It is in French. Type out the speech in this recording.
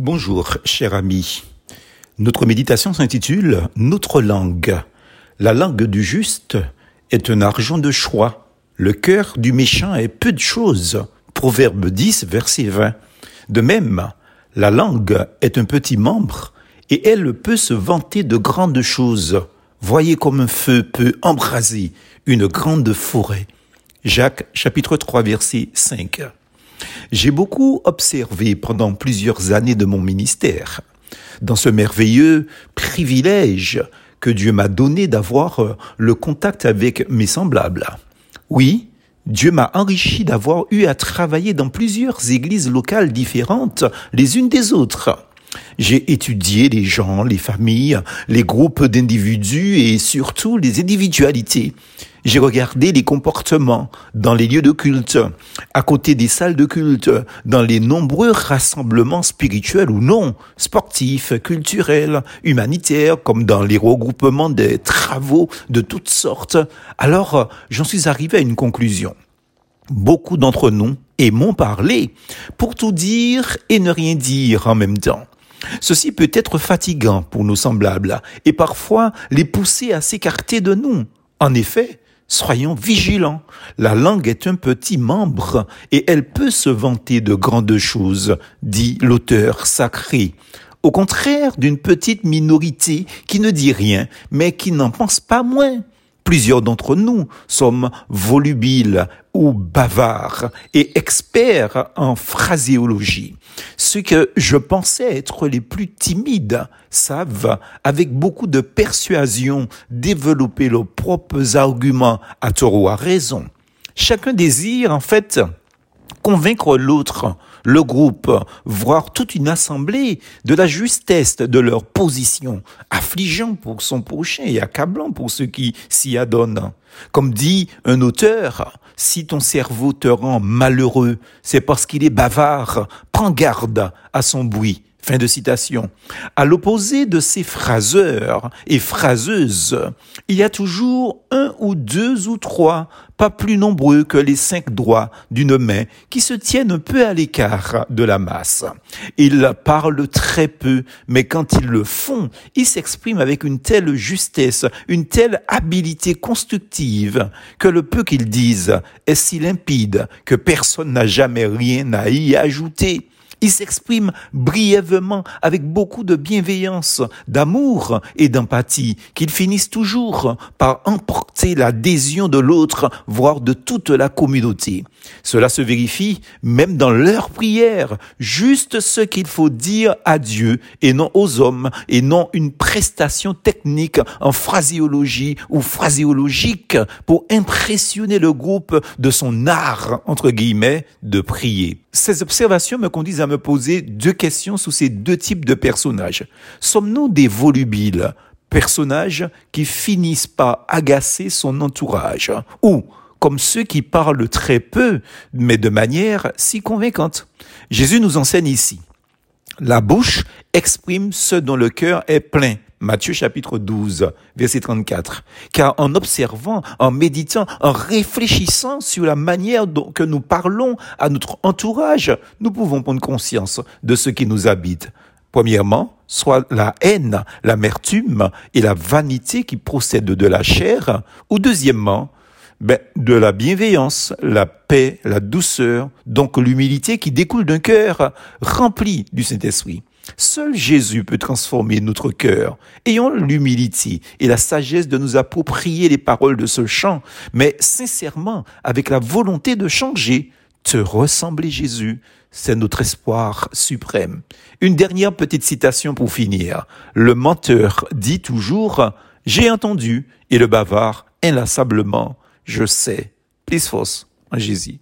Bonjour, cher ami. Notre méditation s'intitule Notre langue. La langue du juste est un argent de choix. Le cœur du méchant est peu de choses. Proverbe 10, verset 20. De même, la langue est un petit membre et elle peut se vanter de grandes choses. Voyez comme un feu peut embraser une grande forêt. Jacques chapitre 3 verset 5. J'ai beaucoup observé pendant plusieurs années de mon ministère, dans ce merveilleux privilège que Dieu m'a donné d'avoir euh, le contact avec mes semblables. Oui, Dieu m'a enrichi d'avoir eu à travailler dans plusieurs églises locales différentes les unes des autres. J'ai étudié les gens, les familles, les groupes d'individus et surtout les individualités. J'ai regardé les comportements dans les lieux de culte, à côté des salles de culte, dans les nombreux rassemblements spirituels ou non, sportifs, culturels, humanitaires, comme dans les regroupements des travaux de toutes sortes. Alors, j'en suis arrivé à une conclusion. Beaucoup d'entre nous aimons parler pour tout dire et ne rien dire en même temps. Ceci peut être fatigant pour nos semblables et parfois les pousser à s'écarter de nous. En effet, soyons vigilants. La langue est un petit membre et elle peut se vanter de grandes choses, dit l'auteur sacré. Au contraire d'une petite minorité qui ne dit rien, mais qui n'en pense pas moins. Plusieurs d'entre nous sommes volubiles ou bavards et experts en phraséologie. Ceux que je pensais être les plus timides savent, avec beaucoup de persuasion, développer leurs propres arguments à tort ou à raison. Chacun désire, en fait, convaincre l'autre, le groupe, voire toute une assemblée de la justesse de leur position, affligeant pour son prochain et accablant pour ceux qui s'y adonnent. Comme dit un auteur, si ton cerveau te rend malheureux, c'est parce qu'il est bavard, prends garde à son bruit. Fin de citation. À l'opposé de ces phraseurs et phraseuses, il y a toujours un ou deux ou trois, pas plus nombreux que les cinq doigts d'une main, qui se tiennent un peu à l'écart de la masse. Ils parlent très peu, mais quand ils le font, ils s'expriment avec une telle justesse, une telle habileté constructive, que le peu qu'ils disent est si limpide que personne n'a jamais rien à y ajouter. Il s'exprime brièvement avec beaucoup de bienveillance, d'amour et d'empathie, qu'ils finissent toujours par emporter l'adhésion de l'autre, voire de toute la communauté. Cela se vérifie même dans leur prière, juste ce qu'il faut dire à Dieu et non aux hommes, et non une prestation technique en phraséologie ou phraséologique pour impressionner le groupe de son art, entre guillemets, de prier. Ces observations me conduisent à me poser deux questions sous ces deux types de personnages. Sommes-nous des volubiles, personnages qui finissent par agacer son entourage, ou comme ceux qui parlent très peu, mais de manière si convaincante? Jésus nous enseigne ici. La bouche exprime ce dont le cœur est plein. Matthieu chapitre 12, verset 34. Car en observant, en méditant, en réfléchissant sur la manière dont que nous parlons à notre entourage, nous pouvons prendre conscience de ce qui nous habite. Premièrement, soit la haine, l'amertume et la vanité qui procèdent de la chair, ou deuxièmement, ben, de la bienveillance, la paix, la douceur, donc l'humilité qui découle d'un cœur rempli du Saint-Esprit. Seul Jésus peut transformer notre cœur. Ayons l'humilité et la sagesse de nous approprier les paroles de ce chant, mais sincèrement, avec la volonté de changer, te ressembler Jésus, c'est notre espoir suprême. Une dernière petite citation pour finir. Le menteur dit toujours, j'ai entendu, et le bavard, inlassablement, je sais. Plus force en Jésus.